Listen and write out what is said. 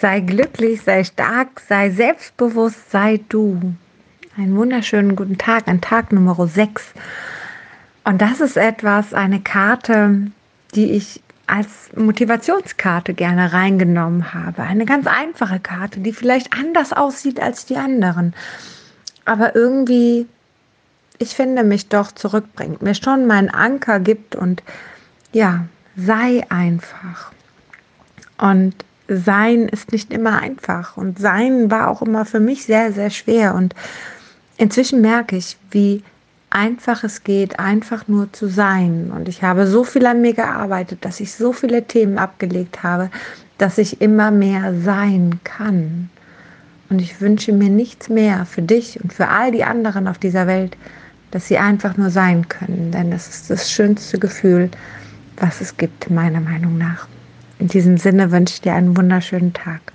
Sei glücklich, sei stark, sei selbstbewusst, sei du. Einen wunderschönen guten Tag, ein Tag Nummer 6. Und das ist etwas, eine Karte, die ich als Motivationskarte gerne reingenommen habe. Eine ganz einfache Karte, die vielleicht anders aussieht als die anderen. Aber irgendwie, ich finde, mich doch zurückbringt, mir schon meinen Anker gibt und ja, sei einfach. Und sein ist nicht immer einfach. Und sein war auch immer für mich sehr, sehr schwer. Und inzwischen merke ich, wie einfach es geht, einfach nur zu sein. Und ich habe so viel an mir gearbeitet, dass ich so viele Themen abgelegt habe, dass ich immer mehr sein kann. Und ich wünsche mir nichts mehr für dich und für all die anderen auf dieser Welt, dass sie einfach nur sein können. Denn das ist das schönste Gefühl, was es gibt, meiner Meinung nach. In diesem Sinne wünsche ich dir einen wunderschönen Tag.